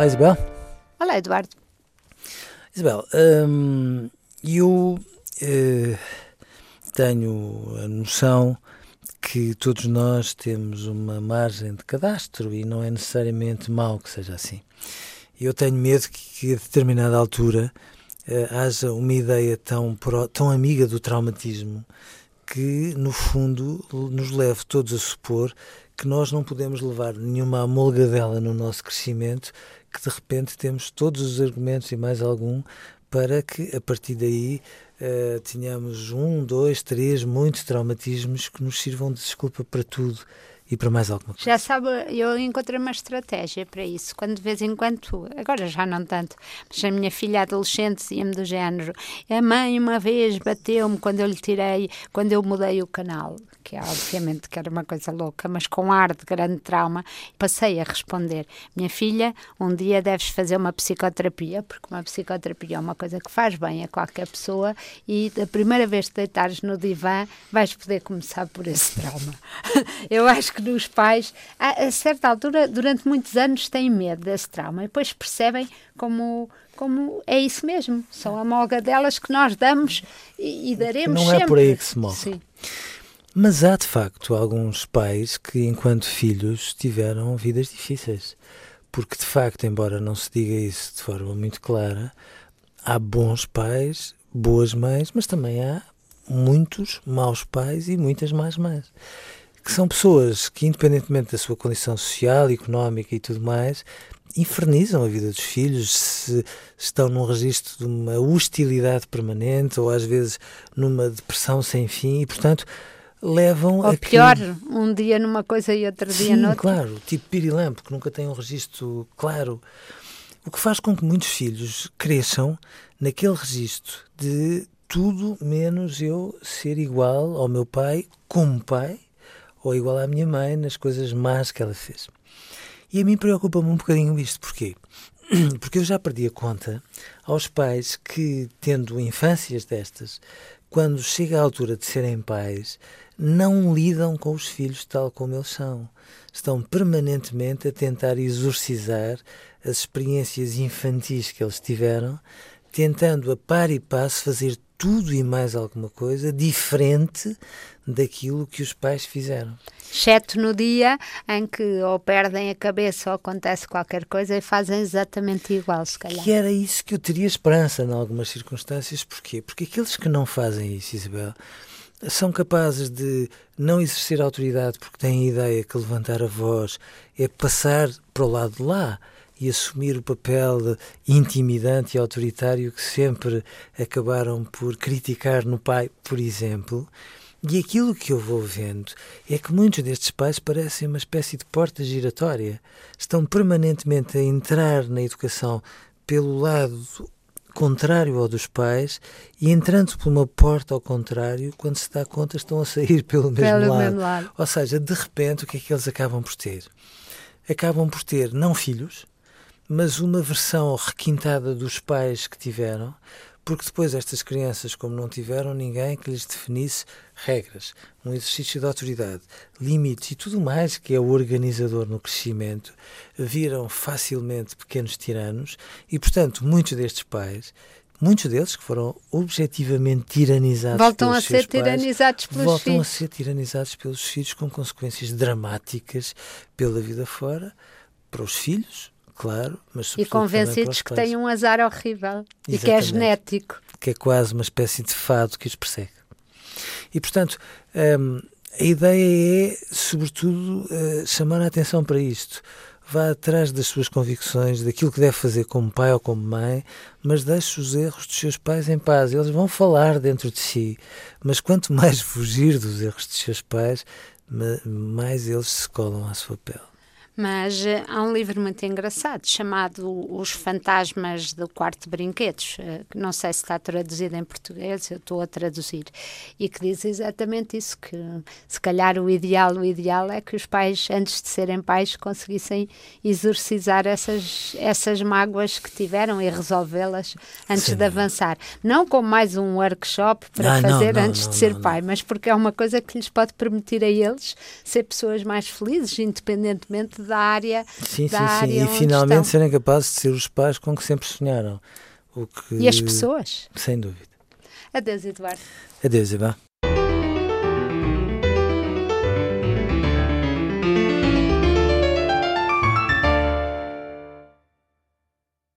Olá, Isabel. Olá, Eduardo. Isabel, hum, eu eh, tenho a noção que todos nós temos uma margem de cadastro e não é necessariamente mau que seja assim. Eu tenho medo que a determinada altura eh, haja uma ideia tão, tão amiga do traumatismo que, no fundo, nos leve todos a supor que nós não podemos levar nenhuma amolgadela no nosso crescimento, que de repente temos todos os argumentos e mais algum para que, a partir daí, uh, tenhamos um, dois, três, muitos traumatismos que nos sirvam de desculpa para tudo e para mais alguma coisa. Já sabe, eu encontrei uma estratégia para isso. Quando de vez em quando, agora já não tanto, mas a minha filha adolescente dizia-me do género: a mãe uma vez bateu-me quando eu lhe tirei, quando eu mudei o canal, que é obviamente que era uma coisa louca, mas com ar de grande trauma, passei a responder: minha filha, um dia deves fazer uma psicoterapia, porque uma psicoterapia é uma coisa que faz bem a qualquer pessoa e da primeira vez que deitares no divã vais poder começar por esse trauma. eu acho que que os pais, a, a, certa altura, durante muitos anos, têm medo desse trauma e depois percebem como, como é isso mesmo. São a molga delas que nós damos e, e daremos Não sempre. é por aí que se move. Sim. Mas há de facto alguns pais que, enquanto filhos, tiveram vidas difíceis. Porque, de facto, embora não se diga isso de forma muito clara, há bons pais, boas mães, mas também há muitos maus pais e muitas más mães que são pessoas que, independentemente da sua condição social, económica e tudo mais, infernizam a vida dos filhos, se estão num registro de uma hostilidade permanente ou às vezes numa depressão sem fim e, portanto, levam ou a pior, que... um dia numa coisa e outro Sim, dia noutra. claro, tipo pirilampo, que nunca tem um registro claro. O que faz com que muitos filhos cresçam naquele registro de tudo menos eu ser igual ao meu pai como pai ou igual à minha mãe nas coisas más que ela fez. E a mim preocupa-me um bocadinho isto. Porquê? Porque eu já perdi a conta aos pais que, tendo infâncias destas, quando chega a altura de serem pais, não lidam com os filhos tal como eles são. Estão permanentemente a tentar exorcizar as experiências infantis que eles tiveram, tentando a par e passo fazer tudo e mais alguma coisa diferente daquilo que os pais fizeram. Exceto no dia em que ou perdem a cabeça ou acontece qualquer coisa e fazem exatamente igual, se calhar. Que era isso que eu teria esperança em algumas circunstâncias. Porquê? Porque aqueles que não fazem isso, Isabel, são capazes de não exercer autoridade porque têm a ideia que levantar a voz é passar para o lado de lá e assumir o papel intimidante e autoritário que sempre acabaram por criticar no pai, por exemplo. E aquilo que eu vou vendo é que muitos destes pais parecem uma espécie de porta giratória. Estão permanentemente a entrar na educação pelo lado contrário ao dos pais e entrando por uma porta ao contrário, quando se dá conta, estão a sair pelo mesmo, pelo lado. mesmo lado. Ou seja, de repente, o que é que eles acabam por ter? Acabam por ter não filhos, mas uma versão requintada dos pais que tiveram, porque depois estas crianças, como não tiveram ninguém que lhes definisse regras, um exercício de autoridade, limites e tudo mais que é o organizador no crescimento, viram facilmente pequenos tiranos e, portanto, muitos destes pais muitos deles que foram objetivamente tiranizados voltam a ser pais, tiranizados pelos voltam filhos. a ser tiranizados pelos filhos com consequências dramáticas pela vida fora para os filhos claro, mas E convencidos que têm um azar horrível Exatamente. e que é genético. Que é quase uma espécie de fado que os persegue. E, portanto, um, a ideia é, sobretudo, uh, chamar a atenção para isto. Vá atrás das suas convicções, daquilo que deve fazer como pai ou como mãe, mas deixe os erros dos seus pais em paz. Eles vão falar dentro de si, mas quanto mais fugir dos erros dos seus pais, mais eles se colam à sua pele. Mas uh, há um livro muito engraçado chamado Os Fantasmas do Quarto de Brinquedos, uh, que não sei se está traduzido em português, eu estou a traduzir, e que diz exatamente isso: que se calhar o ideal, o ideal é que os pais, antes de serem pais, conseguissem exorcizar essas, essas mágoas que tiveram e resolvê-las antes Sim. de avançar. Não como mais um workshop para ah, fazer não, não, antes não, de ser pai, mas porque é uma coisa que lhes pode permitir a eles ser pessoas mais felizes, independentemente dentro da área. Sim, da sim, área sim. E finalmente estão. serem capazes de ser os pais com que sempre sonharam. O que, E as pessoas? Sem dúvida. Adeus, Eduardo. Adeus, Eva.